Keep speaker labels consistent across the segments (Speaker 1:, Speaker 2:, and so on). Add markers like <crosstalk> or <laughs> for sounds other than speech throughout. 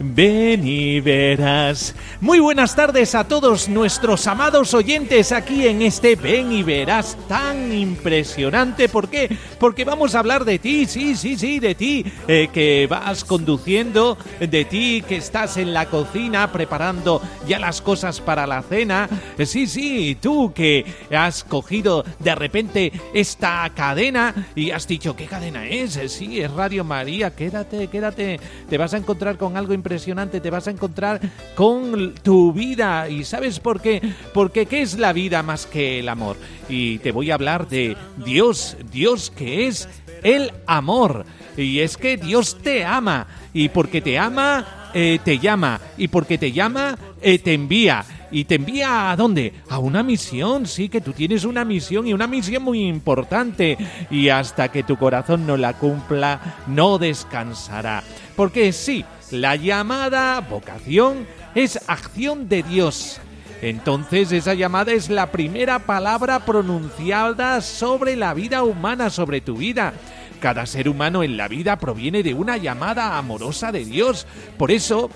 Speaker 1: ven y verás. Muy buenas tardes a todos nuestros amados oyentes aquí en este Ven y verás tan impresionante. ¿Por qué? Porque vamos a hablar de ti, sí, sí, sí, de ti, eh, que vas conduciendo, de ti que estás en la cocina preparando ya las cosas para la cena. Eh, Sí, sí, tú que has cogido de repente esta cadena y has dicho, ¿qué cadena es? Eh, Sí, es Radio María, quédate, quédate. Te vas a encontrar con algo impresionante, te vas a encontrar con tu vida. ¿Y sabes por qué? Porque ¿qué es la vida más que el amor? Y te voy a hablar de Dios, Dios que es el amor. Y es que Dios te ama. Y porque te ama, eh, te llama. Y porque te llama, eh, te envía. ¿Y te envía a dónde? A una misión, sí, que tú tienes una misión y una misión muy importante. Y hasta que tu corazón no la cumpla, no descansará. Porque sí, la llamada vocación es acción de Dios. Entonces esa llamada es la primera palabra pronunciada sobre la vida humana, sobre tu vida. Cada ser humano en la vida proviene de una llamada amorosa de Dios. Por eso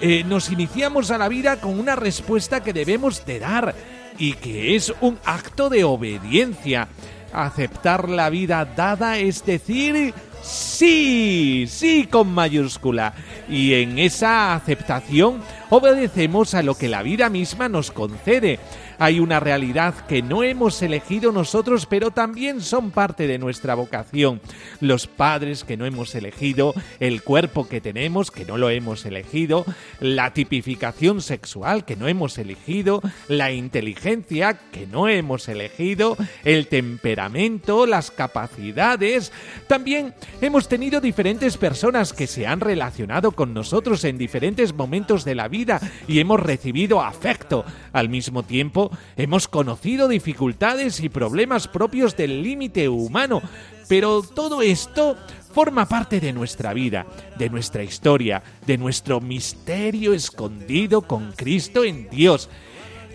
Speaker 1: eh, nos iniciamos a la vida con una respuesta que debemos de dar y que es un acto de obediencia. Aceptar la vida dada es decir sí, sí con mayúscula. Y en esa aceptación obedecemos a lo que la vida misma nos concede. Hay una realidad que no hemos elegido nosotros, pero también son parte de nuestra vocación. Los padres que no hemos elegido, el cuerpo que tenemos que no lo hemos elegido, la tipificación sexual que no hemos elegido, la inteligencia que no hemos elegido, el temperamento, las capacidades. También hemos tenido diferentes personas que se han relacionado con nosotros en diferentes momentos de la vida y hemos recibido afecto. Al mismo tiempo, hemos conocido dificultades y problemas propios del límite humano, pero todo esto forma parte de nuestra vida, de nuestra historia, de nuestro misterio escondido con Cristo en Dios.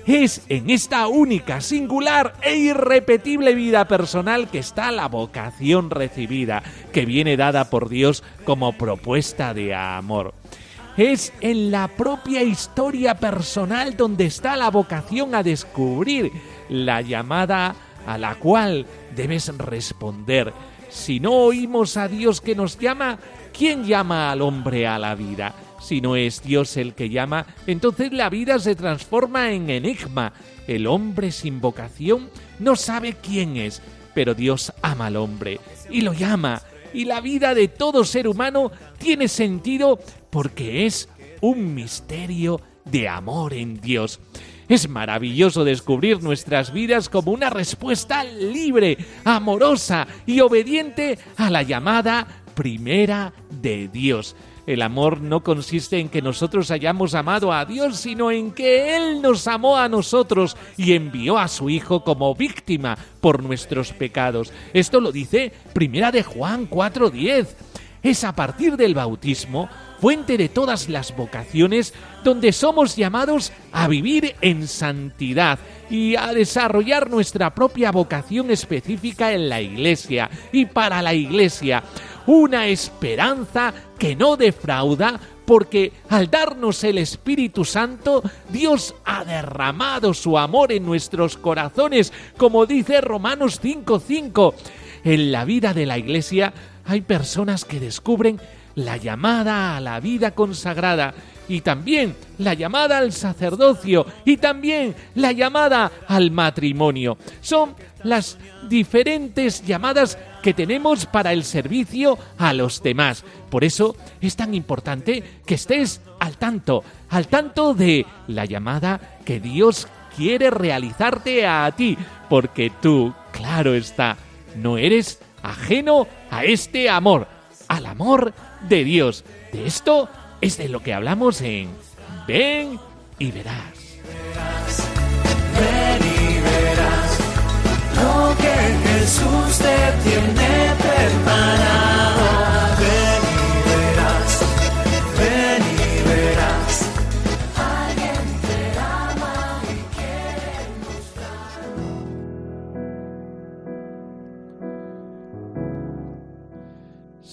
Speaker 1: Es en esta única, singular e irrepetible vida personal que está la vocación recibida, que viene dada por Dios como propuesta de amor. Es en la propia historia personal donde está la vocación a descubrir la llamada a la cual debes responder. Si no oímos a Dios que nos llama, ¿quién llama al hombre a la vida? Si no es Dios el que llama, entonces la vida se transforma en enigma. El hombre sin vocación no sabe quién es, pero Dios ama al hombre y lo llama. Y la vida de todo ser humano tiene sentido porque es un misterio de amor en Dios. Es maravilloso descubrir nuestras vidas como una respuesta libre, amorosa y obediente a la llamada primera de Dios. El amor no consiste en que nosotros hayamos amado a Dios, sino en que Él nos amó a nosotros y envió a su Hijo como víctima por nuestros pecados. Esto lo dice Primera de Juan 4:10. Es a partir del bautismo, fuente de todas las vocaciones, donde somos llamados a vivir en santidad y a desarrollar nuestra propia vocación específica en la Iglesia y para la Iglesia. Una esperanza que no defrauda porque al darnos el Espíritu Santo, Dios ha derramado su amor en nuestros corazones, como dice Romanos 5:5. En la vida de la Iglesia hay personas que descubren la llamada a la vida consagrada y también la llamada al sacerdocio y también la llamada al matrimonio. Son las diferentes llamadas que tenemos para el servicio a los demás. Por eso es tan importante que estés al tanto, al tanto de la llamada que Dios quiere realizarte a ti, porque tú, claro está, no eres ajeno a este amor, al amor de Dios. De esto es de lo que hablamos en Ven y verás.
Speaker 2: Ven y verás lo que Jesús te tiene preparado.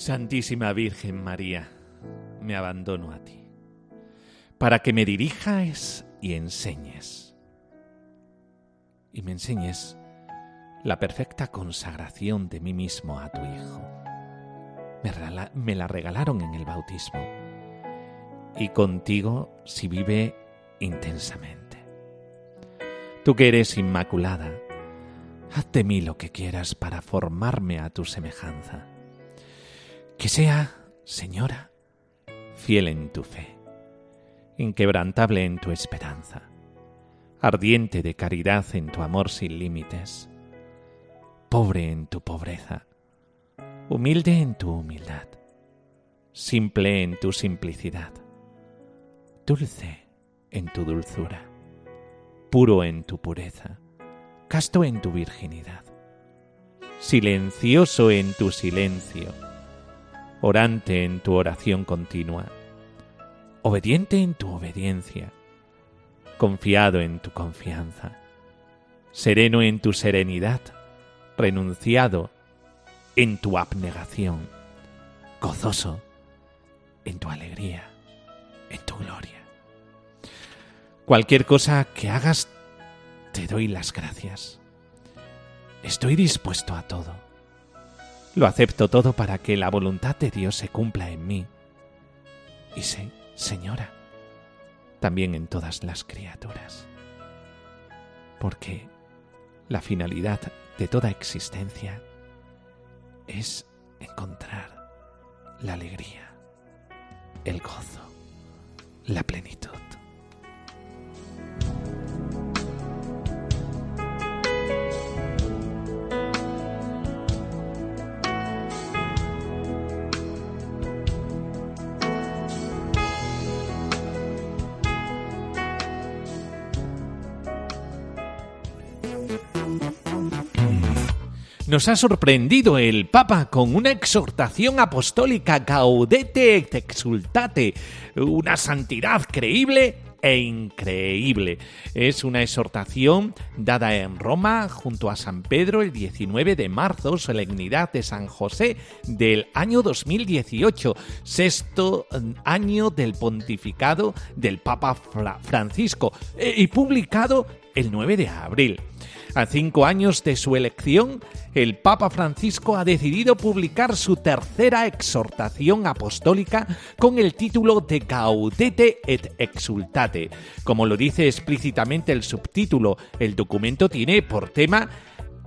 Speaker 1: Santísima Virgen María, me abandono a ti, para que me dirijas y enseñes. Y me enseñes la perfecta consagración de mí mismo a tu Hijo. Me, me la regalaron en el bautismo y contigo si vive intensamente. Tú que eres inmaculada, haz de mí lo que quieras para formarme a tu semejanza. Que sea, Señora, fiel en tu fe, inquebrantable en tu esperanza, ardiente de caridad en tu amor sin límites, pobre en tu pobreza, humilde en tu humildad, simple en tu simplicidad, dulce en tu dulzura, puro en tu pureza, casto en tu virginidad, silencioso en tu silencio, orante en tu oración continua, obediente en tu obediencia, confiado en tu confianza, sereno en tu serenidad, renunciado en tu abnegación, gozoso en tu alegría, en tu gloria. Cualquier cosa que hagas, te doy las gracias. Estoy dispuesto a todo. Lo acepto todo para que la voluntad de Dios se cumpla en mí. Y sé, Señora, también en todas las criaturas. Porque la finalidad de toda existencia es encontrar la alegría, el gozo, la plenitud. Nos ha sorprendido el Papa con una exhortación apostólica Gaudete et exultate, una santidad creíble e increíble. Es una exhortación dada en Roma junto a San Pedro el 19 de marzo, solemnidad de San José del año 2018, sexto año del pontificado del Papa Fra- Francisco eh, y publicado el 9 de abril. A cinco años de su elección, el Papa Francisco ha decidido publicar su tercera exhortación apostólica con el título de Gaudete et Exultate. Como lo dice explícitamente el subtítulo, el documento tiene por tema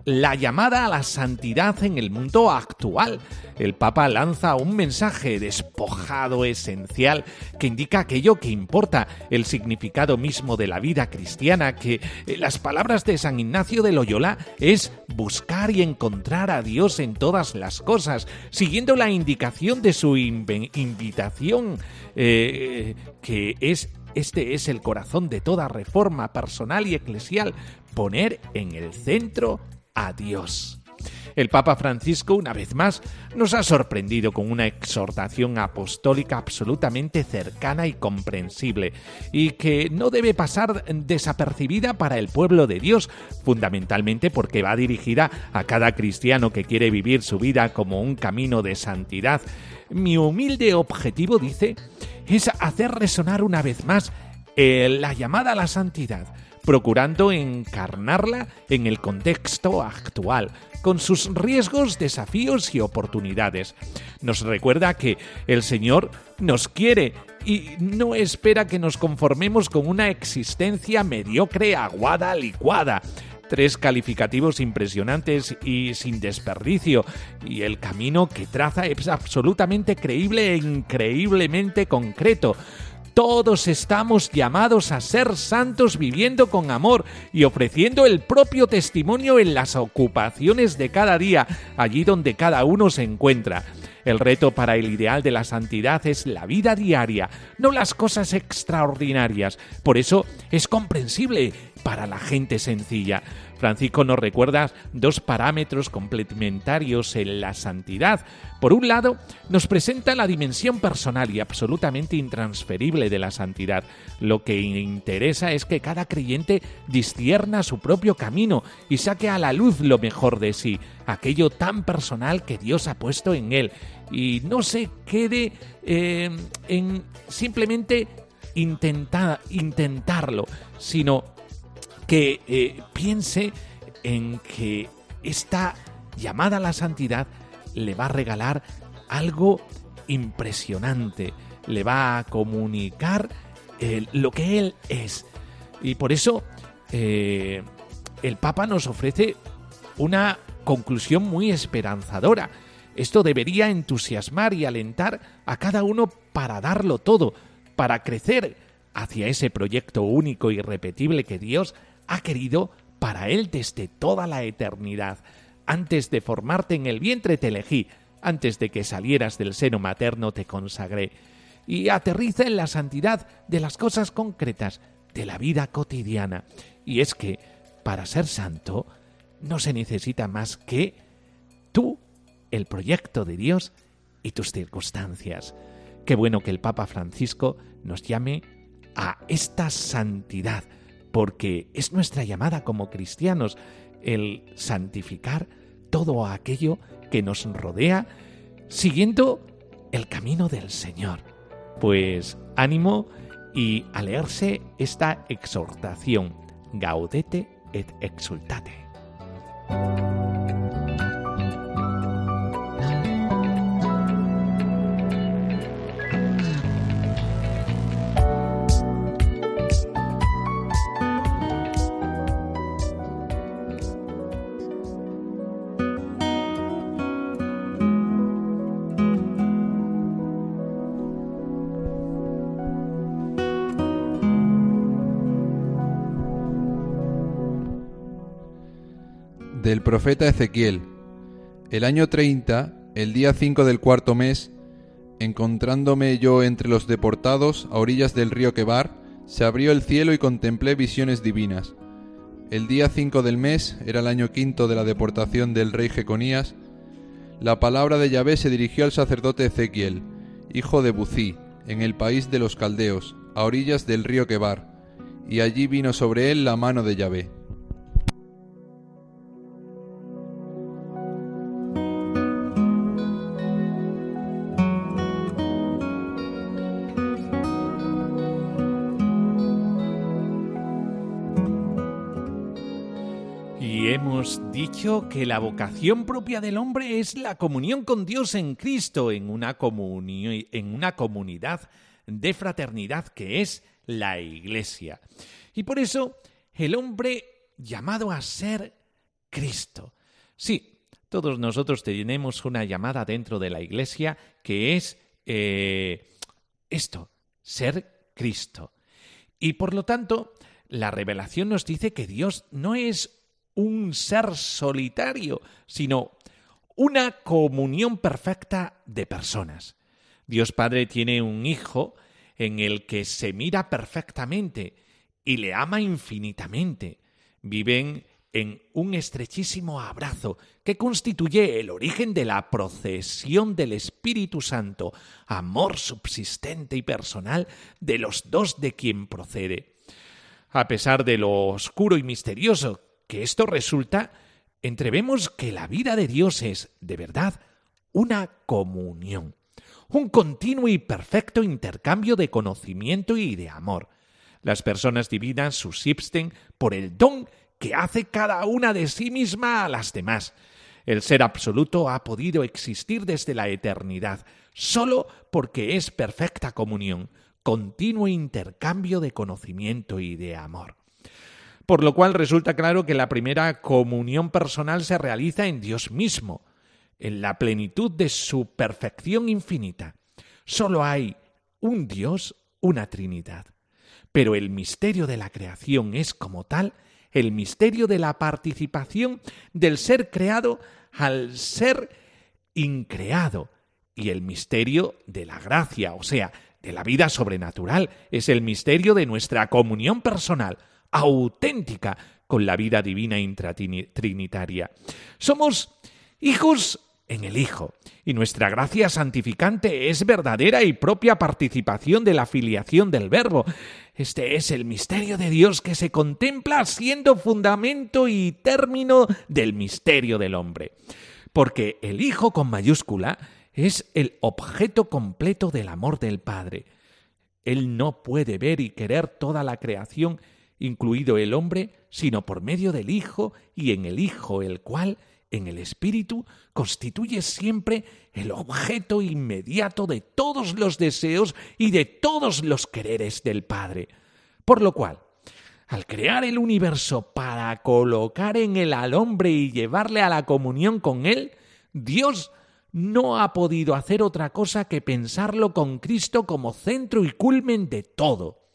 Speaker 1: la llamada a la santidad en el mundo actual. El Papa lanza un mensaje despojado, esencial, que indica aquello que importa, el significado mismo de la vida cristiana, que eh, las palabras de San Ignacio de Loyola es buscar y encontrar a Dios en todas las cosas, siguiendo la indicación de su invitación, eh, que es este es el corazón de toda reforma personal y eclesial, poner en el centro a Dios. El Papa Francisco, una vez más, nos ha sorprendido con una exhortación apostólica absolutamente cercana y comprensible, y que no debe pasar desapercibida para el pueblo de Dios, fundamentalmente porque va dirigida a cada cristiano que quiere vivir su vida como un camino de santidad. Mi humilde objetivo, dice, es hacer resonar una vez más eh, la llamada a la santidad, procurando encarnarla en el contexto actual, con sus riesgos, desafíos y oportunidades. Nos recuerda que el Señor nos quiere y no espera que nos conformemos con una existencia mediocre, aguada, licuada tres calificativos impresionantes y sin desperdicio, y el camino que traza es absolutamente creíble e increíblemente concreto. Todos estamos llamados a ser santos viviendo con amor y ofreciendo el propio testimonio en las ocupaciones de cada día, allí donde cada uno se encuentra. El reto para el ideal de la santidad es la vida diaria, no las cosas extraordinarias. Por eso es comprensible para la gente sencilla. Francisco nos recuerda dos parámetros complementarios en la santidad. Por un lado, nos presenta la dimensión personal y absolutamente intransferible de la santidad. Lo que interesa es que cada creyente discierna su propio camino y saque a la luz lo mejor de sí, aquello tan personal que Dios ha puesto en él, y no se quede eh, en simplemente intentarlo, sino que eh, piense en que esta llamada a la santidad le va a regalar algo impresionante, le va a comunicar lo que él es. Y por eso eh, el Papa nos ofrece una conclusión muy esperanzadora. Esto debería entusiasmar y alentar a cada uno para darlo todo, para crecer hacia ese proyecto único y irrepetible que Dios ha querido para Él desde toda la eternidad. Antes de formarte en el vientre te elegí, antes de que salieras del seno materno te consagré. Y aterriza en la santidad de las cosas concretas, de la vida cotidiana. Y es que, para ser santo, no se necesita más que tú, el proyecto de Dios y tus circunstancias. Qué bueno que el Papa Francisco nos llame a esta santidad, porque es nuestra llamada como cristianos el santificar todo aquello que nos rodea siguiendo el camino del Señor. Pues ánimo y a leerse esta exhortación, gaudete et exultate.
Speaker 3: Profeta Ezequiel. El año 30, el día 5 del cuarto mes, encontrándome yo entre los deportados a orillas del río Quebar, se abrió el cielo y contemplé visiones divinas. El día 5 del mes, era el año quinto de la deportación del rey Jeconías, la palabra de Yahvé se dirigió al sacerdote Ezequiel, hijo de Bucí, en el país de los caldeos, a orillas del río Quebar, y allí vino sobre él la mano de Yahvé.
Speaker 1: Dicho que la vocación propia del hombre es la comunión con Dios en Cristo, en una, en una comunidad de fraternidad que es la Iglesia. Y por eso el hombre llamado a ser Cristo. Sí, todos nosotros tenemos una llamada dentro de la Iglesia que es eh, esto, ser Cristo. Y por lo tanto, la revelación nos dice que Dios no es un ser solitario, sino una comunión perfecta de personas. Dios Padre tiene un Hijo en el que se mira perfectamente y le ama infinitamente. Viven en un estrechísimo abrazo que constituye el origen de la procesión del Espíritu Santo, amor subsistente y personal de los dos de quien procede. A pesar de lo oscuro y misterioso que esto resulta, entrevemos que la vida de Dios es, de verdad, una comunión, un continuo y perfecto intercambio de conocimiento y de amor. Las personas divinas subsisten por el don que hace cada una de sí misma a las demás. El ser absoluto ha podido existir desde la eternidad, solo porque es perfecta comunión, continuo intercambio de conocimiento y de amor. Por lo cual resulta claro que la primera comunión personal se realiza en Dios mismo, en la plenitud de su perfección infinita. Solo hay un Dios, una Trinidad. Pero el misterio de la creación es como tal el misterio de la participación del ser creado al ser increado y el misterio de la gracia, o sea, de la vida sobrenatural, es el misterio de nuestra comunión personal, auténtica, con la vida divina intratrinitaria. Somos hijos en el Hijo, y nuestra gracia santificante es verdadera y propia participación de la filiación del Verbo. Este es el misterio de Dios que se contempla siendo fundamento y término del misterio del hombre. Porque el Hijo con mayúscula es el objeto completo del amor del Padre. Él no puede ver y querer toda la creación, incluido el hombre, sino por medio del Hijo y en el Hijo, el cual, en el Espíritu, constituye siempre el objeto inmediato de todos los deseos y de todos los quereres del Padre. Por lo cual, al crear el universo para colocar en él al hombre y llevarle a la comunión con él, Dios no ha podido hacer otra cosa que pensarlo con Cristo como centro y culmen de todo.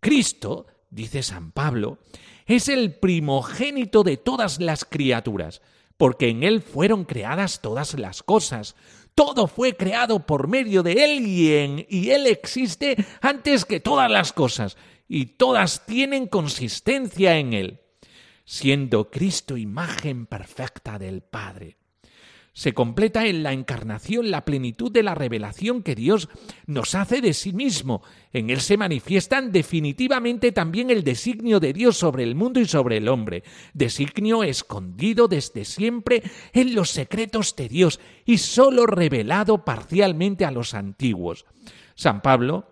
Speaker 1: Cristo, dice San Pablo, es el primogénito de todas las criaturas, porque en Él fueron creadas todas las cosas. Todo fue creado por medio de Él y, Él existe antes que todas las cosas, y todas tienen consistencia en Él, siendo Cristo imagen perfecta del Padre se completa en la encarnación la plenitud de la revelación que Dios nos hace de sí mismo. En él se manifiestan definitivamente también el designio de Dios sobre el mundo y sobre el hombre, designio escondido desde siempre en los secretos de Dios y sólo revelado parcialmente a los antiguos. San Pablo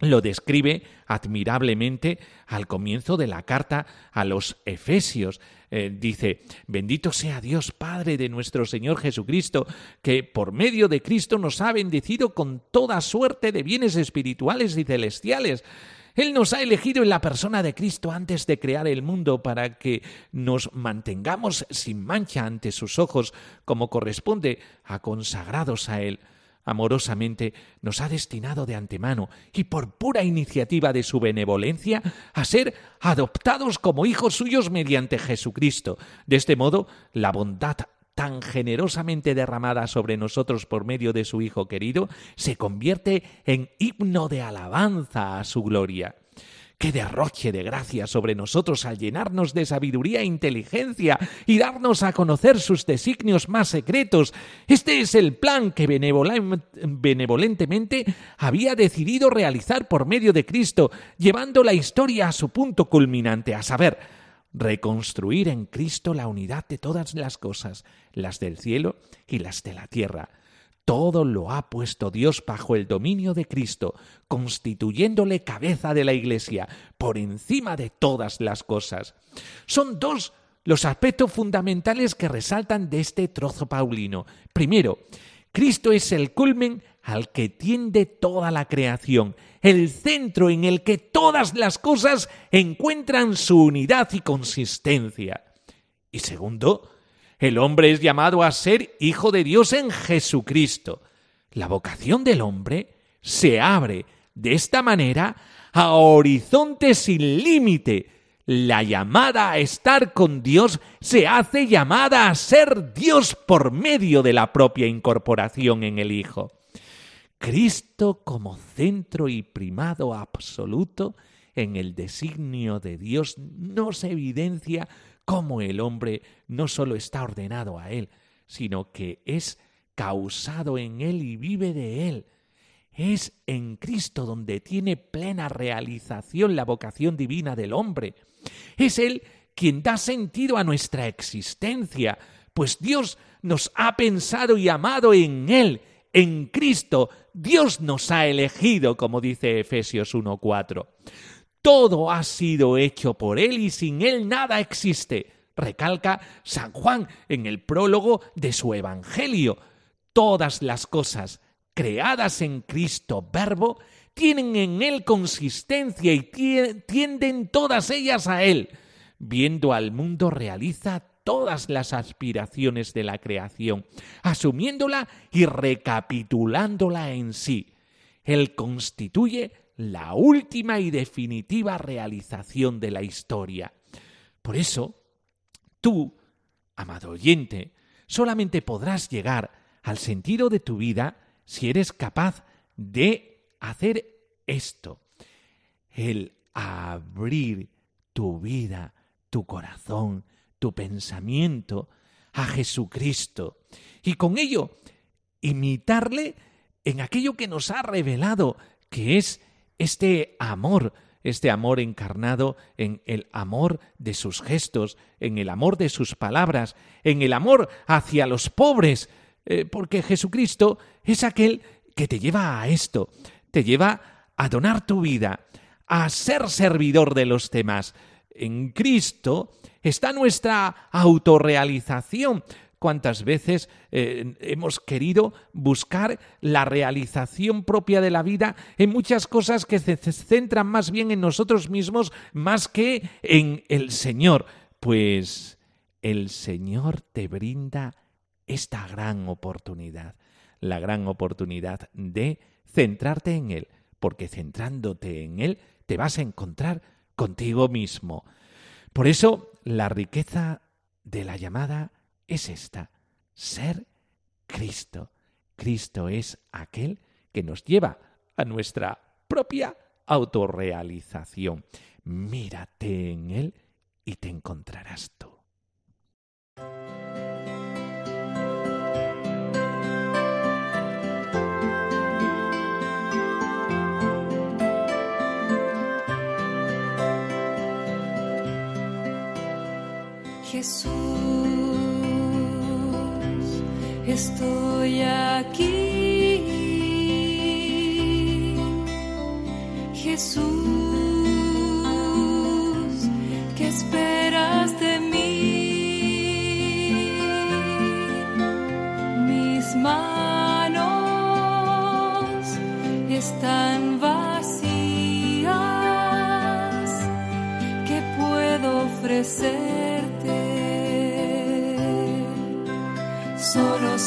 Speaker 1: lo describe admirablemente al comienzo de la carta a los Efesios. Eh, dice, bendito sea Dios Padre de nuestro Señor Jesucristo, que por medio de Cristo nos ha bendecido con toda suerte de bienes espirituales y celestiales. Él nos ha elegido en la persona de Cristo antes de crear el mundo para que nos mantengamos sin mancha ante sus ojos, como corresponde a consagrados a Él amorosamente nos ha destinado de antemano y por pura iniciativa de su benevolencia a ser adoptados como hijos suyos mediante Jesucristo. De este modo, la bondad tan generosamente derramada sobre nosotros por medio de su Hijo querido, se convierte en himno de alabanza a su gloria. ¡Qué derroche de gracia sobre nosotros al llenarnos de sabiduría e inteligencia y darnos a conocer sus designios más secretos! Este es el plan que benevolentemente había decidido realizar por medio de Cristo, llevando la historia a su punto culminante, a saber, reconstruir en Cristo la unidad de todas las cosas, las del cielo y las de la tierra todo lo ha puesto Dios bajo el dominio de Cristo, constituyéndole cabeza de la Iglesia, por encima de todas las cosas. Son dos los aspectos fundamentales que resaltan de este trozo paulino. Primero, Cristo es el culmen al que tiende toda la creación, el centro en el que todas las cosas encuentran su unidad y consistencia. Y segundo, el hombre es llamado a ser hijo de Dios en Jesucristo. La vocación del hombre se abre de esta manera a horizontes sin límite. La llamada a estar con Dios se hace llamada a ser Dios por medio de la propia incorporación en el Hijo. Cristo como centro y primado absoluto en el designio de Dios nos evidencia cómo el hombre no solo está ordenado a Él, sino que es causado en Él y vive de Él. Es en Cristo donde tiene plena realización la vocación divina del hombre. Es Él quien da sentido a nuestra existencia, pues Dios nos ha pensado y amado en Él, en Cristo. Dios nos ha elegido, como dice Efesios 1.4. Todo ha sido hecho por Él y sin Él nada existe. Recalca San Juan en el prólogo de su Evangelio. Todas las cosas creadas en Cristo Verbo tienen en Él consistencia y tienden todas ellas a Él. Viendo al mundo realiza todas las aspiraciones de la creación, asumiéndola y recapitulándola en sí. Él constituye la última y definitiva realización de la historia. Por eso, tú, amado oyente, solamente podrás llegar al sentido de tu vida si eres capaz de hacer esto, el abrir tu vida, tu corazón, tu pensamiento a Jesucristo y con ello imitarle en aquello que nos ha revelado, que es este amor, este amor encarnado en el amor de sus gestos, en el amor de sus palabras, en el amor hacia los pobres, eh, porque Jesucristo es aquel que te lleva a esto, te lleva a donar tu vida, a ser servidor de los demás. En Cristo está nuestra autorrealización, cuántas veces eh, hemos querido buscar la realización propia de la vida en muchas cosas que se centran más bien en nosotros mismos más que en el Señor. Pues el Señor te brinda esta gran oportunidad, la gran oportunidad de centrarte en Él, porque centrándote en Él te vas a encontrar contigo mismo. Por eso la riqueza de la llamada es esta, ser Cristo. Cristo es aquel que nos lleva a nuestra propia autorrealización. Mírate en Él y te encontrarás tú.
Speaker 4: Jesús estoy aquí. Jesús, ¿qué esperas de mí? Mis manos están vacías. ¿Qué puedo ofrecer?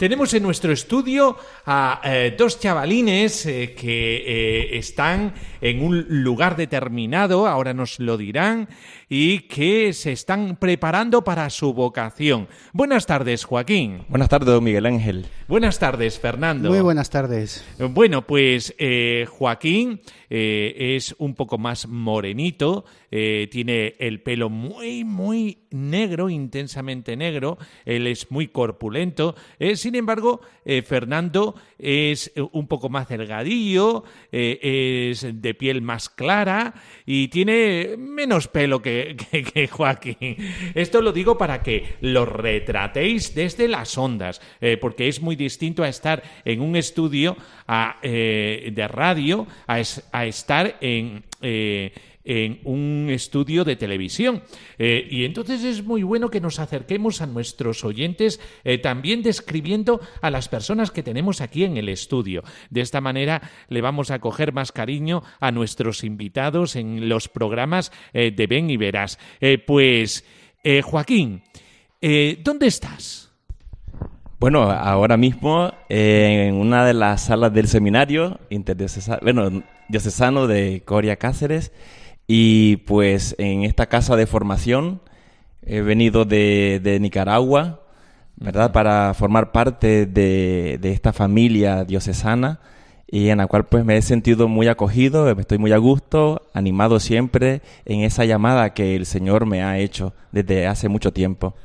Speaker 1: Tenemos en nuestro estudio a eh, dos chavalines eh, que eh, están en un lugar determinado, ahora nos lo dirán, y que se están preparando para su vocación. Buenas tardes, Joaquín.
Speaker 5: Buenas tardes, don Miguel Ángel.
Speaker 1: Buenas tardes, Fernando.
Speaker 6: Muy buenas tardes.
Speaker 1: Bueno, pues eh, Joaquín eh, es un poco más morenito, eh, tiene el pelo muy, muy negro, intensamente negro, él es muy corpulento, eh, sin embargo, Fernando es eh, un poco más delgadillo, eh, es de piel más clara y tiene menos pelo que, que- Joaquín. Esto lo digo para que lo retratéis desde las ondas, eh, porque es muy distinto a estar en un estudio de radio a, a estar en... en un estudio de televisión. Eh, y entonces es muy bueno que nos acerquemos a nuestros oyentes eh, también describiendo a las personas que tenemos aquí en el estudio. De esta manera le vamos a coger más cariño a nuestros invitados en los programas eh, de Ven y Verás. Pues, Joaquín, ¿dónde estás?
Speaker 5: Bueno, ahora mismo en una de las salas del seminario bueno, diocesano de Coria Cáceres y pues en esta casa de formación he venido de, de Nicaragua, ¿verdad? Para formar parte de, de esta familia diocesana y en la cual pues me he sentido muy acogido, estoy muy a gusto, animado siempre en esa llamada que el Señor me ha hecho desde hace mucho tiempo.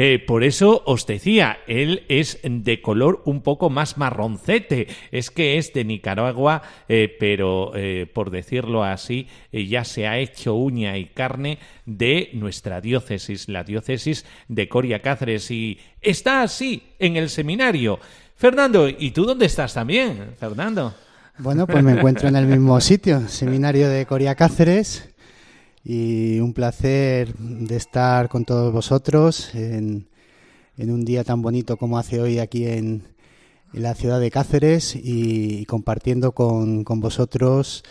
Speaker 1: Eh, por eso os decía, él es de color un poco más marroncete. Es que es de Nicaragua, eh, pero eh, por decirlo así, ya se ha hecho uña y carne de nuestra diócesis, la diócesis de Coria Cáceres. Y está así en el seminario. Fernando, ¿y tú dónde estás también, Fernando?
Speaker 6: Bueno, pues me encuentro en el mismo sitio, Seminario de Coria Cáceres, y un placer de estar con todos vosotros en, en un día tan bonito como hace hoy aquí en, la ciudad de Cáceres y, compartiendo con, con vosotros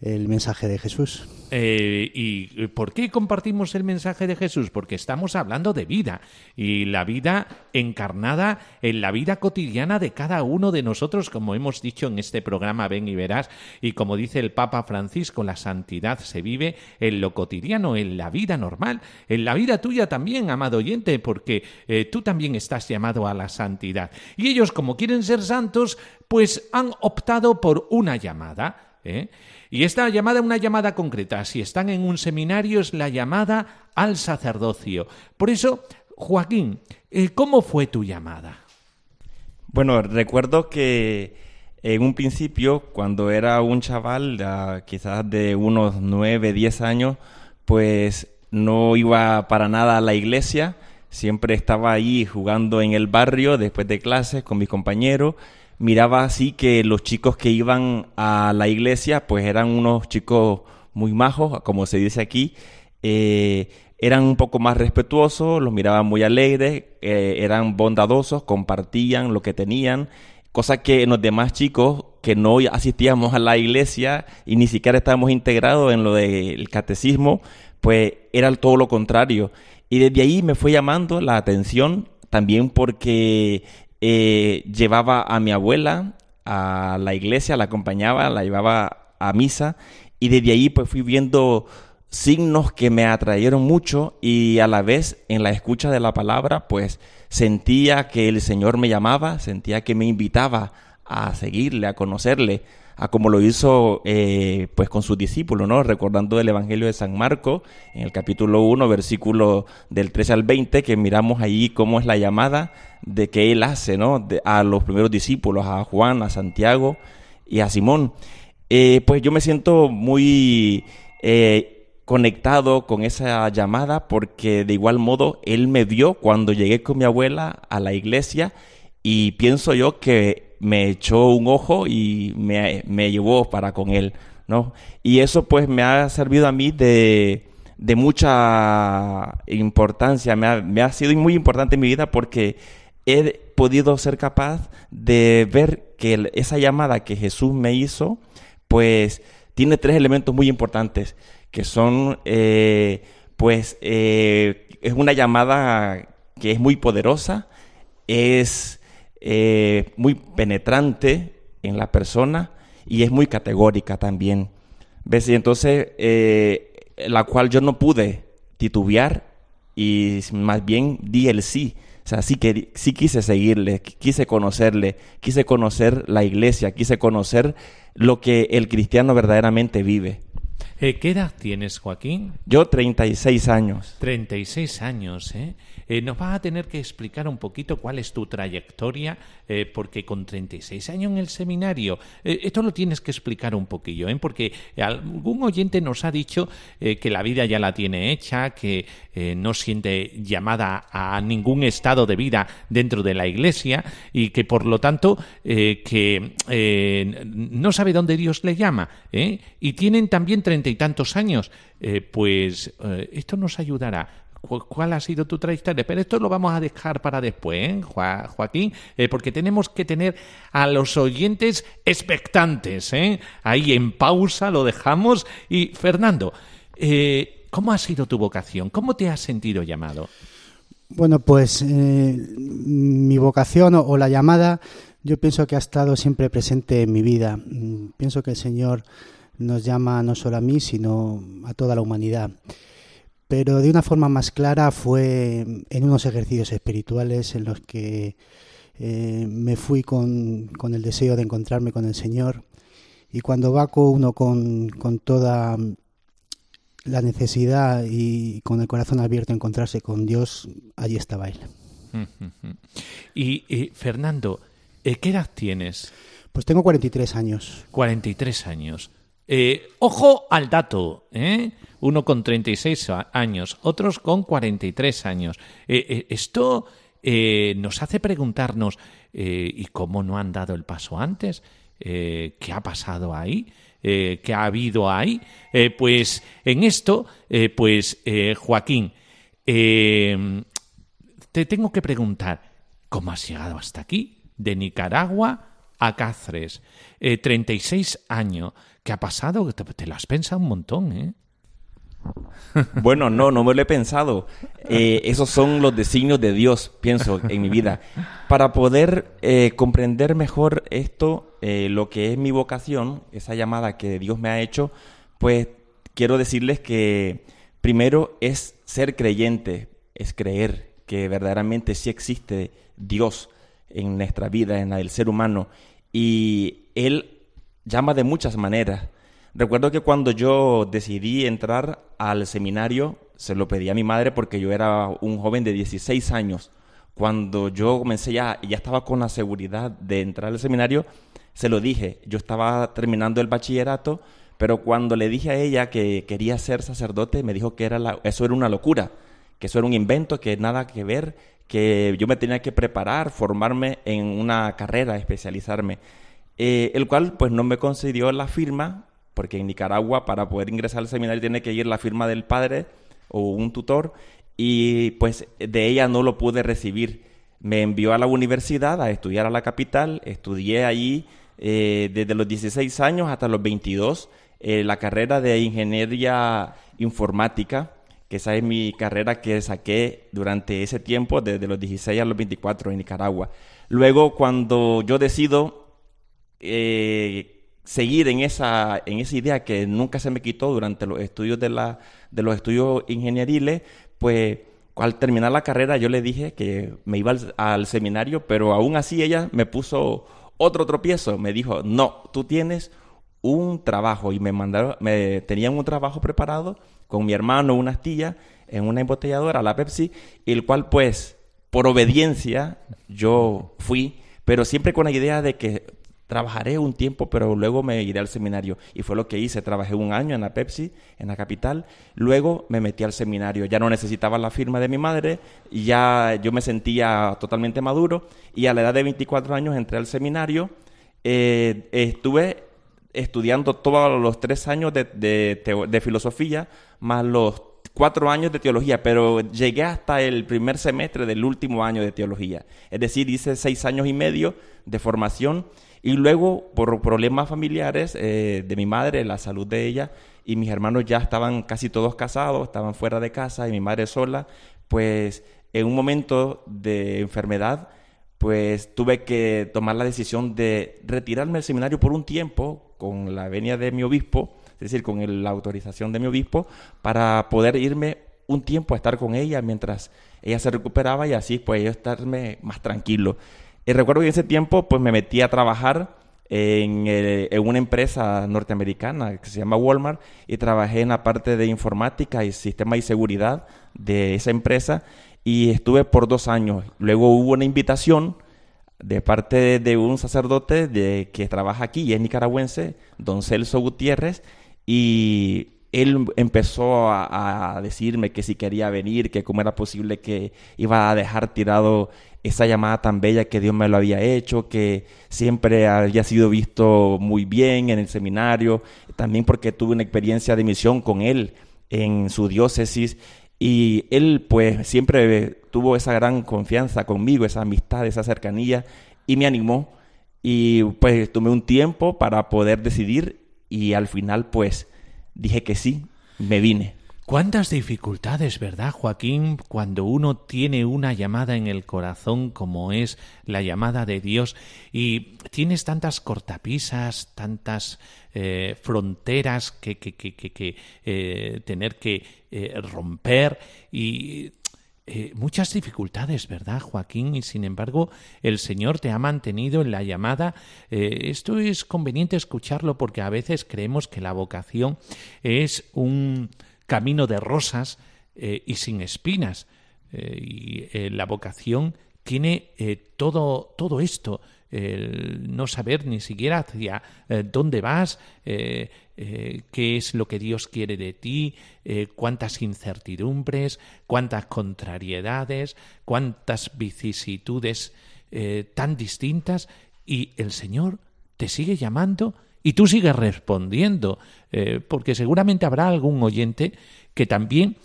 Speaker 6: el mensaje de Jesús.
Speaker 1: Eh, ¿Y por qué compartimos el mensaje de Jesús? Porque estamos hablando de vida y la vida encarnada en la vida cotidiana de cada uno de nosotros, como hemos dicho en este programa Ven y Verás, y como dice el Papa Francisco, la santidad se vive en lo cotidiano, en la vida normal, en la vida tuya también, amado oyente, porque eh, tú también estás llamado a la santidad. Y ellos, como quieren ser santos, pues han optado por una llamada. ¿eh? Y esta llamada, una llamada concreta, si están en un seminario, es la llamada al sacerdocio. Por eso, Joaquín, eh, ¿cómo fue tu llamada?
Speaker 5: Bueno, recuerdo que en un principio, cuando era un chaval, quizás de unos 9, 10 años, pues no iba para nada a la iglesia, siempre estaba ahí jugando en el barrio después de clases con mis compañeros. Miraba así que los chicos que iban a la iglesia, pues eran unos chicos muy majos, como se dice aquí, eh, eran un poco más respetuosos, los miraban muy alegres, eh, eran bondadosos, compartían lo que tenían, cosa que en los demás chicos que no asistíamos a la iglesia y ni siquiera estábamos integrados en lo del catecismo, pues era todo lo contrario. Y desde ahí me fue llamando la atención también porque eh, llevaba a mi abuela a la iglesia, la acompañaba, la llevaba a misa y desde ahí pues fui viendo signos que me atrayeron mucho y a la vez en la escucha de la palabra pues sentía que el Señor me llamaba, sentía que me invitaba a seguirle, a conocerle, a como lo hizo eh, pues con sus discípulos, ¿no? Recordando el Evangelio de San Marco, en el capítulo 1, versículo del 13 al 20, que miramos ahí cómo es la llamada de que él hace, ¿no? A los primeros discípulos, a Juan, a Santiago y a Simón. Eh, pues yo me siento muy eh, conectado con esa llamada porque de igual modo él me vio cuando llegué con mi abuela a la iglesia y pienso yo que me echó un ojo y me, me llevó para con él, ¿no? Y eso pues me ha servido a mí de, de mucha importancia, me ha, me ha sido muy importante en mi vida porque he podido ser capaz de ver que esa llamada que Jesús me hizo, pues tiene tres elementos muy importantes, que son, eh, pues, eh, es una llamada que es muy poderosa, es eh, muy penetrante en la persona y es muy categórica también. ¿Ves? Y entonces, eh, la cual yo no pude titubear y más bien di el sí. O sea, sí, que, sí quise seguirle, qu- quise conocerle, quise conocer la iglesia, quise conocer lo que el cristiano verdaderamente vive.
Speaker 1: Eh, ¿Qué edad tienes, Joaquín?
Speaker 5: Yo 36 años.
Speaker 1: 36 años, ¿eh? Eh, Nos vas a tener que explicar un poquito cuál es tu trayectoria, eh, porque con 36 años en el seminario, eh, esto lo tienes que explicar un poquillo, ¿eh? Porque algún oyente nos ha dicho que la vida ya la tiene hecha, que no siente llamada a ningún estado de vida dentro de la iglesia y que por lo tanto que no sabe dónde Dios le llama, ¿eh? Y tienen también y tantos años, eh, pues eh, esto nos ayudará. Cu- ¿Cuál ha sido tu trayectoria? Pero esto lo vamos a dejar para después, ¿eh, Joa- Joaquín? Eh, porque tenemos que tener a los oyentes expectantes. Ahí en pausa lo dejamos. Y Fernando, ¿cómo ha sido tu vocación? ¿Cómo te has sentido llamado?
Speaker 6: Bueno, pues mi vocación o, o la llamada, yo pienso que ha estado siempre presente en mi vida. Mm, Pienso que el Señor nos llama no solo a mí, sino a toda la humanidad. Pero de una forma más clara fue en unos ejercicios espirituales en los que eh, me fui con, con el deseo de encontrarme con el Señor. Y cuando va con uno con, con toda la necesidad y con el corazón abierto a encontrarse con Dios, allí estaba Él. <laughs>
Speaker 1: Y eh, Fernando, eh, ¿qué edad tienes?
Speaker 6: Pues tengo 43 años.
Speaker 1: 43 años. Eh, ojo al dato, ¿eh? Uno con 36 a- años, otros con 43 años. Eh, esto nos hace preguntarnos, ¿y cómo no han dado el paso antes? ¿Qué ha pasado ahí? ¿Qué ha habido ahí? Pues en esto, pues Joaquín, te tengo que preguntar, ¿cómo has llegado hasta aquí? De Nicaragua a Cáceres. Eh, 36 años. ¿Qué ha pasado? Te, te lo has pensado un montón, ¿eh? <laughs>
Speaker 5: Bueno, no, no me lo he pensado. Eh, esos son los designios de Dios, pienso, en mi vida. Para poder eh, comprender mejor esto, eh, lo que es mi vocación, esa llamada que Dios me ha hecho, pues quiero decirles que primero es ser creyente, es creer que verdaderamente sí existe Dios en nuestra vida, en la del ser humano. Y Él llama de muchas maneras. Recuerdo que cuando yo decidí entrar al seminario, se lo pedí a mi madre porque yo era un joven de 16 años. Cuando yo comencé ya, ya estaba con la seguridad de entrar al seminario, se lo dije. Yo estaba terminando el bachillerato, pero cuando le dije a ella que quería ser sacerdote, me dijo que era la- eso era una locura, que eso era un invento, que nada que ver, que yo me tenía que preparar, formarme en una carrera, especializarme. Eh, el cual pues no me concedió la firma, porque en Nicaragua para poder ingresar al seminario tiene que ir la firma del padre o un tutor, y pues de ella no lo pude recibir. Me envió a la universidad a estudiar a la capital, estudié allí eh, desde los 16 años hasta los 22 eh, la carrera de ingeniería informática, que esa es mi carrera que saqué durante ese tiempo, desde los 16 a los 24 en Nicaragua. Luego, cuando yo decido eh, seguir en esa, en esa idea que nunca se me quitó durante los estudios de, la, de los estudios ingenieriles, pues al terminar la carrera yo le dije que me iba al, al seminario, pero aún así ella me puso otro tropiezo. Me dijo, no, tú tienes un trabajo y me mandaron, me tenían un trabajo preparado con mi hermano, una astilla, en una embotelladora, la Pepsi, el cual pues por obediencia yo fui, pero siempre con la idea de que trabajaré un tiempo, pero luego me iré al seminario. Y fue lo que hice. Trabajé un año en la Pepsi, en la capital. Luego me metí al seminario. Ya no necesitaba la firma de mi madre. Ya yo me sentía totalmente maduro. Y a la edad de 24 años entré al seminario. Eh, estuve estudiando todos los tres años de, de filosofía, más los cuatro años de teología, pero llegué hasta el primer semestre del último año de teología. Es decir, hice seis años y medio de formación y luego, por problemas familiares eh, de mi madre, la salud de ella, y mis hermanos ya estaban casi todos casados, estaban fuera de casa y mi madre sola, pues en un momento de enfermedad, pues tuve que tomar la decisión de retirarme del seminario por un tiempo con la venia de mi obispo, es decir, con la autorización de mi obispo, para poder irme un tiempo a estar con ella mientras ella se recuperaba y así pues yo estarme más tranquilo. Y recuerdo que en ese tiempo pues me metí a trabajar en, eh, una empresa norteamericana que se llama Walmart y trabajé en la parte de informática y sistema y seguridad de esa empresa y estuve por dos años. Luego hubo una invitación de parte de un sacerdote de, que trabaja aquí y es nicaragüense, don Celso Gutiérrez, y él empezó a, a decirme que si quería venir, que cómo era posible que iba a dejar tirado esa llamada tan bella que Dios me lo había hecho, que siempre había sido visto muy bien en el seminario, también porque tuve una experiencia de misión con él en su diócesis y él pues siempre tuvo esa gran confianza conmigo, esa amistad, esa cercanía y me animó y pues tomé un tiempo para poder decidir y al final pues dije que sí, me vine.
Speaker 1: ¿Cuántas dificultades, verdad, Joaquín, cuando uno tiene una llamada en el corazón como es la llamada de Dios y tienes tantas cortapisas, tantas eh, fronteras que, que, que, que, eh, tener que eh, romper y eh, muchas dificultades, ¿verdad, Joaquín? Y sin embargo, el Señor te ha mantenido en la llamada. Esto es conveniente escucharlo porque a veces creemos que la vocación es un camino de rosas eh, y sin espinas. Eh, y eh, la vocación tiene todo, todo esto, el no saber ni siquiera hacia dónde vas, qué es lo que Dios quiere de ti, cuántas incertidumbres, cuántas contrariedades, cuántas vicisitudes tan distintas y el Señor te sigue llamando y tú sigues respondiendo, eh, porque seguramente habrá algún oyente que también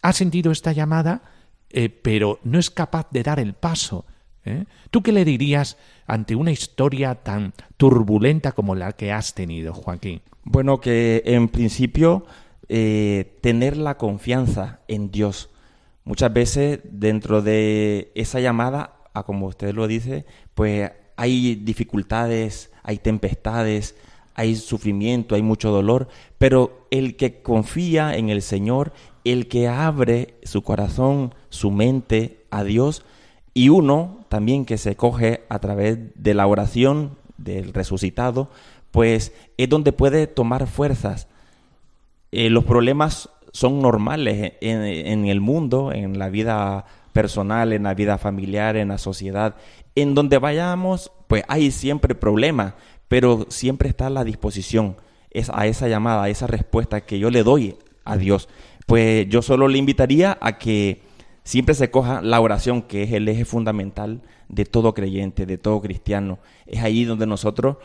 Speaker 1: ha sentido esta llamada, eh, pero no es capaz de dar el paso. ¿eh? ¿Tú qué le dirías ante una historia tan turbulenta como la que has tenido, Joaquín?
Speaker 5: Bueno, que en principio tener la confianza en Dios. Muchas veces dentro de esa llamada, a como usted lo dice, pues hay dificultades, hay tempestades, hay sufrimiento, hay mucho dolor, pero el que confía en el Señor, el que abre su corazón, su mente a Dios, y uno también que se coge a través de la oración del resucitado, pues es donde puede tomar fuerzas. Eh, los problemas son normales en, en el mundo, en la vida personal, en la vida familiar, en la sociedad. En donde vayamos, pues hay siempre problemas, pero siempre está a la disposición a esa llamada, a esa respuesta que yo le doy a Dios. Pues yo solo le invitaría a que siempre se coja la oración, que es el eje fundamental de todo creyente, de todo cristiano. Es ahí donde nosotros,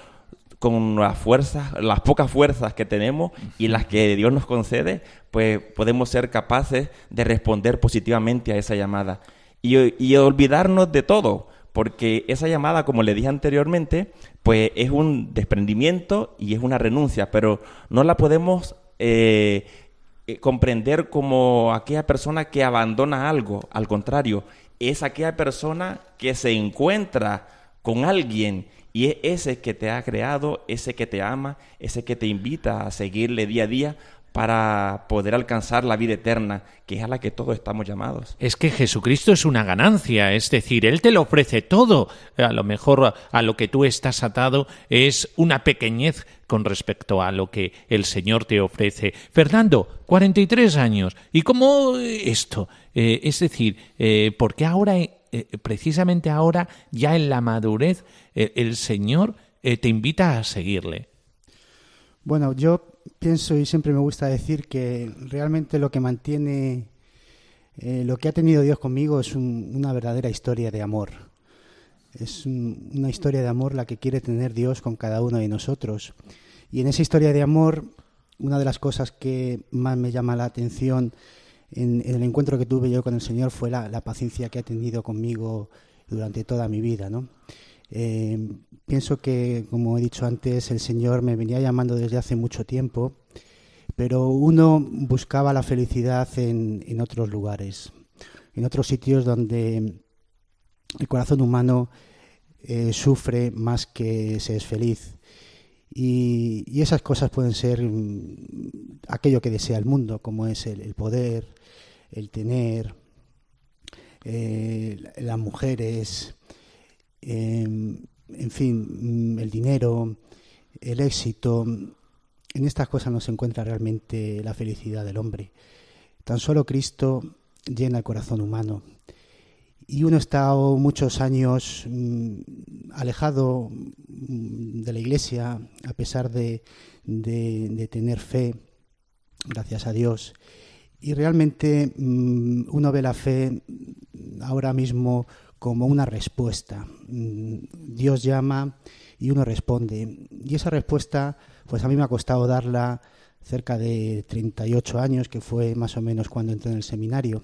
Speaker 5: con las fuerzas, las pocas fuerzas que tenemos y las que Dios nos concede, pues podemos ser capaces de responder positivamente a esa llamada. Y olvidarnos de todo, porque esa llamada, como le dije anteriormente, pues es un desprendimiento y es una renuncia, pero no la podemos eh, eh, comprender como aquella persona que abandona algo, al contrario, es aquella persona que se encuentra con alguien y es ese que te ha creado, ese que te ama, ese que te invita a seguirle día a día para poder alcanzar la vida eterna, que es a la que todos estamos llamados.
Speaker 1: Es que Jesucristo es una ganancia, es decir, Él te lo ofrece todo. A lo mejor a lo que tú estás atado es una pequeñez con respecto a lo que el Señor te ofrece. Fernando, 43 años. ¿Y cómo esto? Eh, es decir, eh, ¿por qué ahora, eh, precisamente ahora, ya en la madurez, eh, el Señor eh, te invita a seguirle.
Speaker 6: Bueno, yo pienso y siempre me gusta decir que realmente lo que mantiene, eh, lo que ha tenido Dios conmigo es un- una verdadera historia de amor. Es un- una historia de amor la que quiere tener Dios con cada uno de nosotros. Y en esa historia de amor, una de las cosas que más me llama la atención en, en el encuentro que tuve yo con el Señor fue la, la paciencia que ha tenido conmigo durante toda mi vida, ¿no? Eh, pienso que, como he dicho antes, el Señor me venía llamando desde hace mucho tiempo, pero uno buscaba la felicidad en, en otros lugares, en otros sitios donde el corazón humano eh, sufre más que se es feliz. Y, y esas cosas pueden ser mm, aquello que desea el mundo, como es el, poder, el tener, eh, las mujeres, eh, en fin, mm, el dinero, el éxito. En estas cosas no se encuentra realmente la felicidad del hombre. Tan solo Cristo llena el corazón humano. Y uno estado muchos años mm, alejado mm, de la iglesia, a pesar de, de- de tener fe, gracias a Dios. Y realmente uno ve la fe ahora mismo como una respuesta. Mm, Dios llama y uno responde. Y esa respuesta, pues a mí me ha costado darla cerca de 38 años, que fue más o menos cuando entré en el seminario.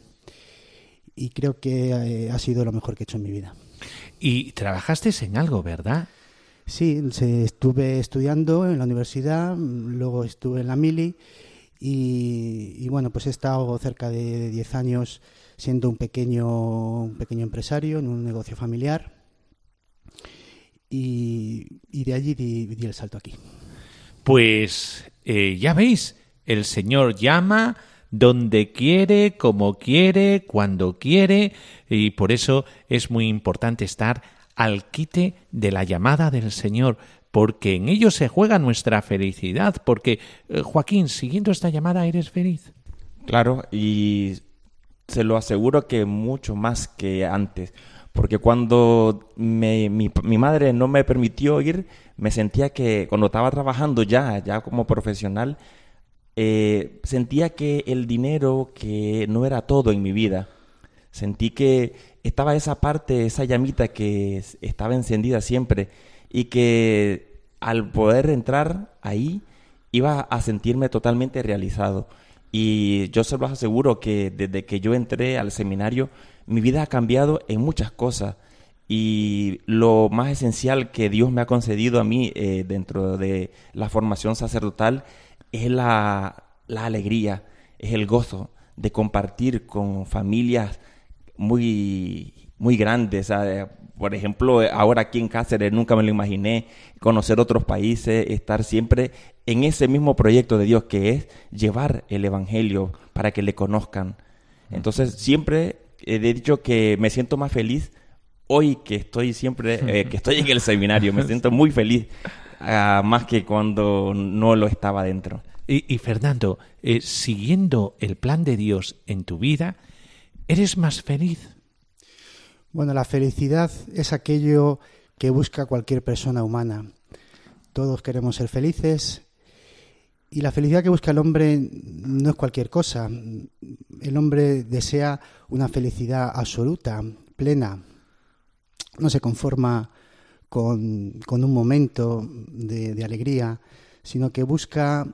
Speaker 6: Y creo que eh, ha sido lo mejor que he hecho en mi vida.
Speaker 1: Y trabajaste en algo, ¿verdad?
Speaker 6: Sí, estuve estudiando en la universidad, mm, luego estuve en la mili y, y bueno, pues he estado cerca de 10 años siendo un pequeño, un pequeño empresario en un negocio familiar y, y de allí di, di el salto aquí.
Speaker 1: Pues eh, ya veis, el Señor llama donde quiere, como quiere, cuando quiere, y por eso es muy importante estar al quite de la llamada del Señor, porque en ello se juega nuestra felicidad, porque, eh, Joaquín, siguiendo esta llamada, ¿eres feliz?
Speaker 5: Claro, y se lo aseguro que mucho más que antes. Porque cuando mi, madre no me permitió ir, me sentía que cuando estaba trabajando ya, ya como profesional, eh, sentía que el dinero que no era todo en mi vida. Sentí que estaba esa parte, esa llamita que es- estaba encendida siempre y que al poder entrar ahí iba a sentirme totalmente realizado. Y yo se los aseguro que desde que yo entré al seminario, mi vida ha cambiado en muchas cosas. Y lo más esencial que Dios me ha concedido a mí eh, dentro de la formación sacerdotal es la, la alegría, es el gozo de compartir con familias muy, muy grandes. ¿sabe? Por ejemplo, ahora aquí en Cáceres nunca me lo imaginé conocer otros países, estar siempre en ese mismo proyecto de Dios que es llevar el Evangelio para que le conozcan. Entonces siempre he dicho que me siento más feliz hoy que estoy siempre, eh, que estoy en el seminario. Me siento muy feliz, ah, más que cuando no lo estaba dentro.
Speaker 1: Y, y, Fernando, eh, siguiendo el plan de Dios en tu vida, ¿eres más feliz?
Speaker 6: Bueno, la felicidad es aquello que busca cualquier persona humana. Todos queremos ser felices y la felicidad que busca el hombre no es cualquier cosa. El hombre desea una felicidad absoluta, plena. No se conforma con, con un momento de, alegría, sino que busca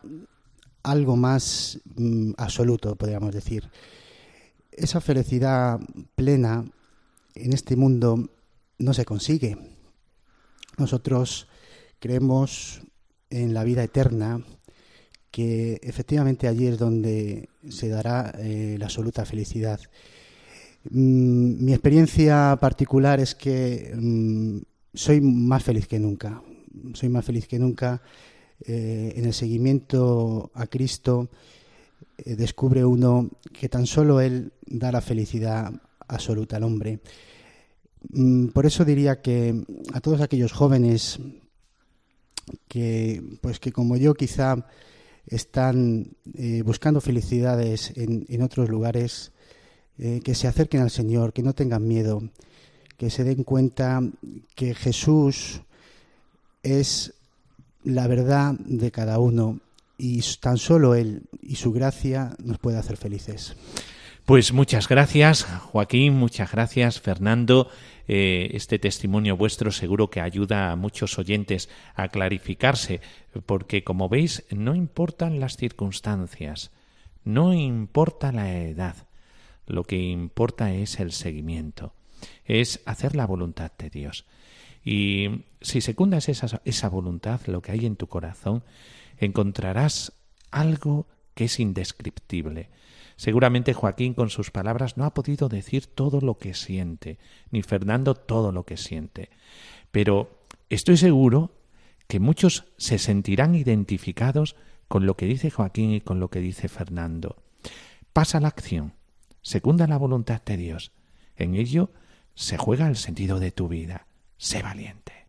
Speaker 6: algo más mm, absoluto, podríamos decir. Esa felicidad plena en este mundo no se consigue. Nosotros creemos en la vida eterna, que efectivamente allí es donde se dará eh, la absoluta felicidad. Mm, mi experiencia particular es que mm, soy más feliz que nunca. Soy más feliz que nunca eh, en el seguimiento a Cristo. Eh, descubre uno que tan solo Él da la felicidad absoluta al hombre. Mm, por eso diría que a todos aquellos jóvenes que, pues que como yo quizá están eh, buscando felicidades en, en otros lugares, eh, que se acerquen al Señor, que no tengan miedo, que se den cuenta que Jesús es la verdad de cada uno y tan solo Él y su gracia nos puede hacer felices.
Speaker 1: Pues muchas gracias, Joaquín, muchas gracias, Fernando. Eh, este testimonio vuestro seguro que ayuda a muchos oyentes a clarificarse, porque como veis, no importan las circunstancias, no importa la edad, lo que importa es el seguimiento, es hacer la voluntad de Dios. Y si secundas esa, esa voluntad, lo que hay en tu corazón, encontrarás algo que es indescriptible. Seguramente Joaquín con sus palabras no ha podido decir todo lo que siente, ni Fernando todo lo que siente. Pero estoy seguro que muchos se sentirán identificados con lo que dice Joaquín y con lo que dice Fernando. Pasa la acción, secunda la voluntad de Dios. En ello se juega el sentido de tu vida. Sé valiente.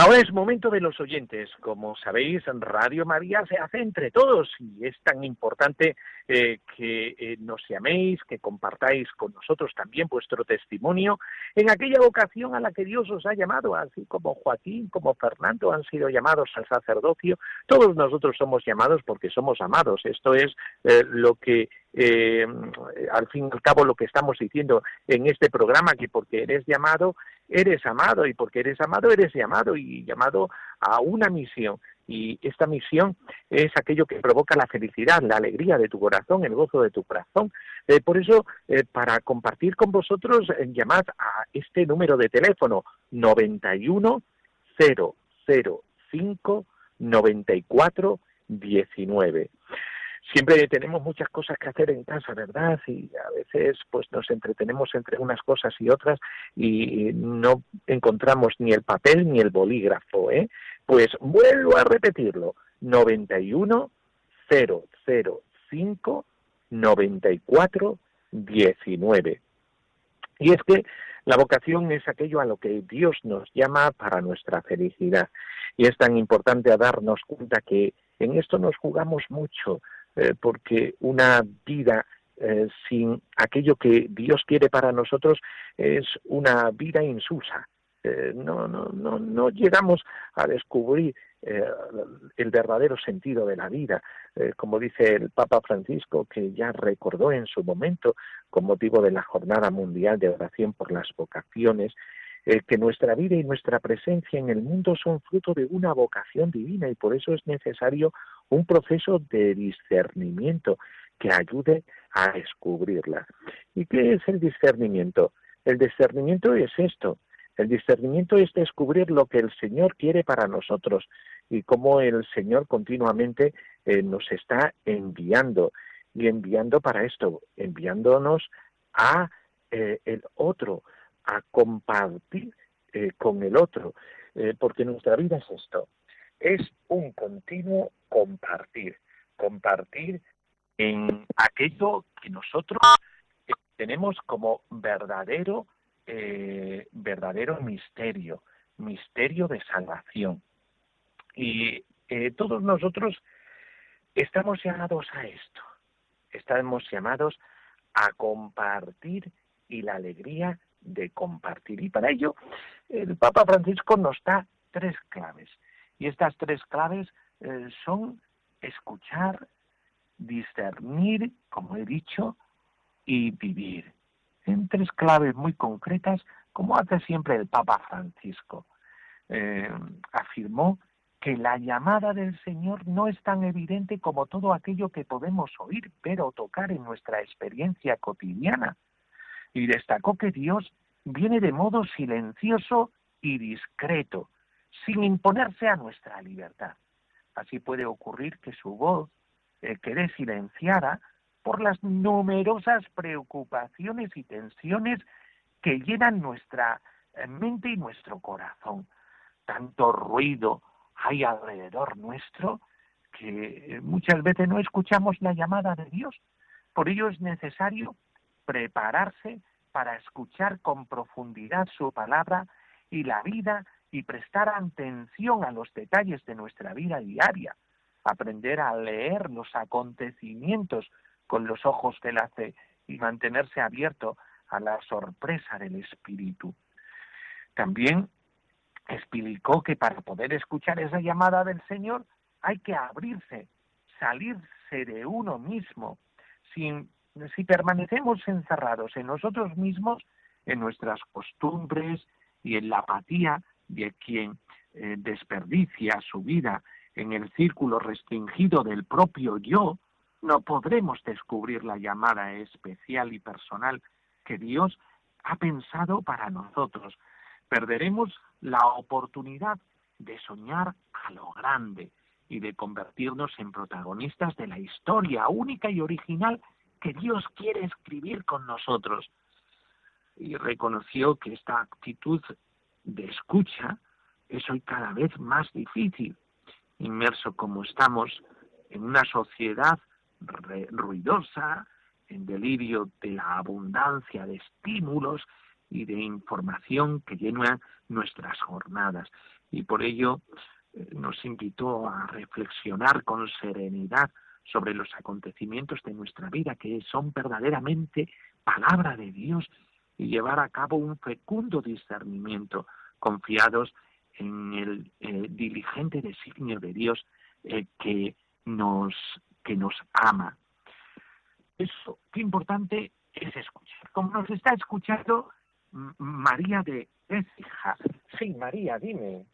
Speaker 7: Ahora es momento de los oyentes. Como sabéis, Radio María se hace entre todos y es tan importante eh, que eh, nos llaméis, que compartáis con nosotros también vuestro testimonio en aquella vocación a la que Dios os ha llamado, así como Joaquín, como Fernando han sido llamados al sacerdocio. Todos nosotros somos llamados porque somos amados. Esto es eh, lo que eh, al fin y al cabo lo que estamos diciendo en este programa, que porque eres llamado, eres amado, y porque eres amado, eres llamado y llamado a una misión. Y esta misión es aquello que provoca la felicidad, la alegría de tu corazón, el gozo de tu corazón. Eh, por eso, eh, para compartir con vosotros, llamad a este número de teléfono 91 005 94 19 siempre tenemos muchas cosas que hacer en casa, ¿verdad? Y a veces pues nos entretenemos entre unas cosas y otras y no encontramos ni el papel ni el bolígrafo, ¿eh? Pues vuelvo a repetirlo, 91 005 94 19. Y es que la vocación es aquello a lo que Dios nos llama para nuestra felicidad. Y es tan importante a darnos cuenta que en esto nos jugamos mucho, eh, porque una vida eh, sin aquello que Dios quiere para nosotros es una vida insusa. Eh, no, no, no, no llegamos a descubrir el verdadero sentido de la vida, como dice el Papa Francisco, que ya recordó en su momento, con motivo de la Jornada Mundial de Oración por las Vocaciones, que nuestra vida y nuestra presencia en el mundo son fruto de una vocación divina y por eso es necesario un proceso de discernimiento que ayude a descubrirla. ¿Y qué es el discernimiento? El discernimiento es esto. El discernimiento es descubrir lo que el Señor quiere para nosotros y cómo el Señor continuamente eh, nos está enviando y enviando para esto, enviándonos a eh, el otro, a compartir eh, con el otro, porque nuestra vida es esto, es un continuo compartir, compartir en aquello que nosotros tenemos como verdadero, eh, verdadero misterio, misterio de salvación. Y todos nosotros estamos llamados a esto, estamos llamados a compartir y la alegría de compartir. Y para ello, el Papa Francisco nos da tres claves. Y estas tres claves eh, son escuchar, discernir, como he dicho, y vivir. En tres claves muy concretas, como hace siempre el Papa Francisco. Eh, afirmó que la llamada del Señor no es tan evidente como todo aquello que podemos oír, ver o tocar en nuestra experiencia cotidiana y destacó que Dios viene de modo silencioso y discreto, sin imponerse a nuestra libertad. Así puede ocurrir que su voz eh, quede silenciada por las numerosas preocupaciones y tensiones que llenan nuestra eh, mente y nuestro corazón. Tanto ruido hay alrededor nuestro que muchas veces no escuchamos la llamada de Dios. Por ello es necesario prepararse para escuchar con profundidad su palabra y la vida y prestar atención a los detalles de nuestra vida diaria, aprender a leer los acontecimientos con los ojos de la fe y mantenerse abierto a la sorpresa del Espíritu. También explicó que para poder escuchar esa llamada del Señor hay que abrirse, salirse de uno mismo. Si, si permanecemos encerrados en nosotros mismos, en nuestras costumbres y en la apatía de quien eh, desperdicia su vida en el círculo restringido del propio yo, no podremos descubrir la llamada especial y personal que Dios ha pensado para nosotros. Perderemos la oportunidad de soñar a lo grande y de convertirnos en protagonistas de la historia única y original que Dios quiere escribir con nosotros. Y reconoció que esta actitud de escucha es hoy cada vez más difícil, inmerso como estamos en una sociedad ruidosa, en delirio de la abundancia de estímulos y de información que llena nuestras jornadas. Y por ello eh, nos invitó a reflexionar con serenidad sobre los acontecimientos de nuestra vida, que son verdaderamente palabra de Dios, y llevar a cabo un fecundo discernimiento, confiados en el eh, diligente designio de Dios eh, que nos que nos ama. Eso, qué importante es escuchar. Como nos está escuchando María de Écija. Sí, María, dime.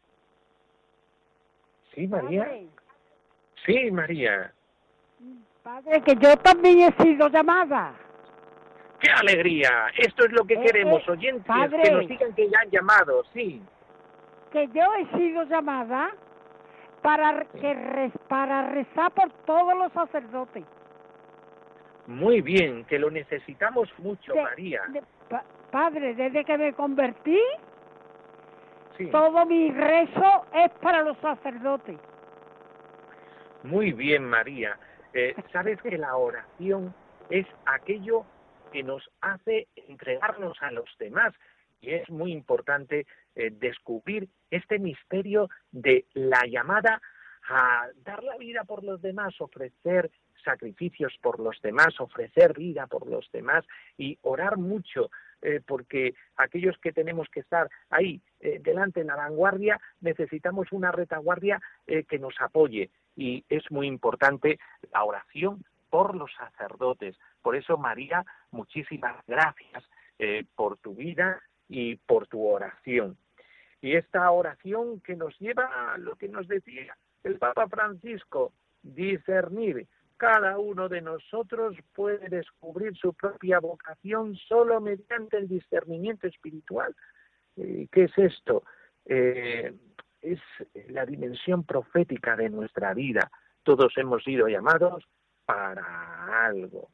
Speaker 7: Sí, María. Sí, María.
Speaker 8: Padre, que yo también he sido llamada.
Speaker 7: ¡Qué alegría! Esto es lo que
Speaker 8: Eh,
Speaker 7: queremos,
Speaker 8: eh,
Speaker 7: oyentes,
Speaker 8: padre.
Speaker 7: que nos digan que ya han llamado, sí.
Speaker 8: Que yo he sido llamada para, que re- para rezar por todos los sacerdotes.
Speaker 7: Muy bien, que lo necesitamos mucho,
Speaker 8: De-
Speaker 7: María.
Speaker 8: de- pa- padre, desde que me convertí,
Speaker 7: Sí.
Speaker 8: todo mi rezo es para los sacerdotes.
Speaker 7: Muy bien, María. Eh, Sabes que la oración es aquello que nos hace entregarnos a los demás y es muy importante eh, descubrir este misterio de la llamada a dar la vida por los demás, ofrecer sacrificios por los demás, ofrecer vida por los demás y orar mucho, eh, porque aquellos que tenemos que estar ahí eh, delante en la vanguardia necesitamos una retaguardia que nos apoye y es muy importante la oración por los sacerdotes. Por eso, María, muchísimas gracias eh, por tu vida y por tu oración. Y esta oración que nos lleva a lo que nos decía el Papa Francisco, discernir. Cada uno de nosotros puede descubrir su propia vocación solo mediante el discernimiento espiritual. Eh, ¿Qué es esto? Eh, es la dimensión profética de nuestra vida. Todos hemos sido llamados para algo.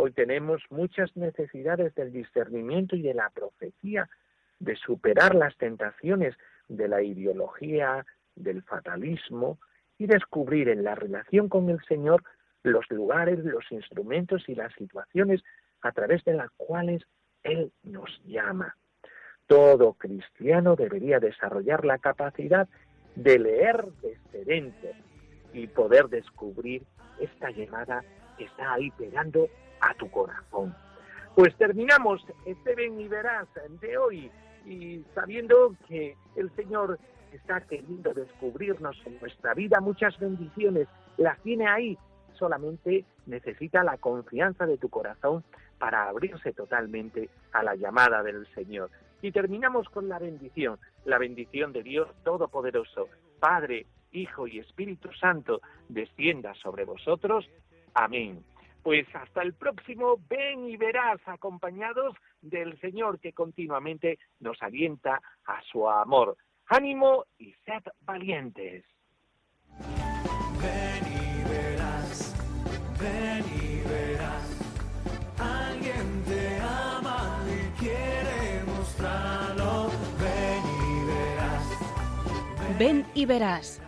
Speaker 7: Hoy tenemos muchas necesidades del discernimiento y de la profecía, de superar las tentaciones de la ideología, del fatalismo y descubrir en la relación con el Señor los lugares, los instrumentos y las situaciones a través de las cuales Él nos llama. Todo cristiano debería desarrollar la capacidad de leer desde dentro y poder descubrir esta llamada que está ahí pegando a tu corazón. Pues terminamos este ven y verás de hoy y sabiendo que el Señor está queriendo descubrirnos en nuestra vida muchas bendiciones, las tiene ahí, solamente necesita la confianza de tu corazón para abrirse totalmente a la llamada del Señor. Y terminamos con la bendición, la bendición de Dios Todopoderoso, Padre, Hijo y Espíritu Santo, descienda sobre vosotros. Amén. Pues hasta el próximo, ven y verás, acompañados del Señor que continuamente nos alienta a su amor. Ánimo y sed valientes.
Speaker 2: Ven y verás, ven y verás. Alguien te ama y quiere mostrarlo. Ven y verás.
Speaker 9: Ven y verás.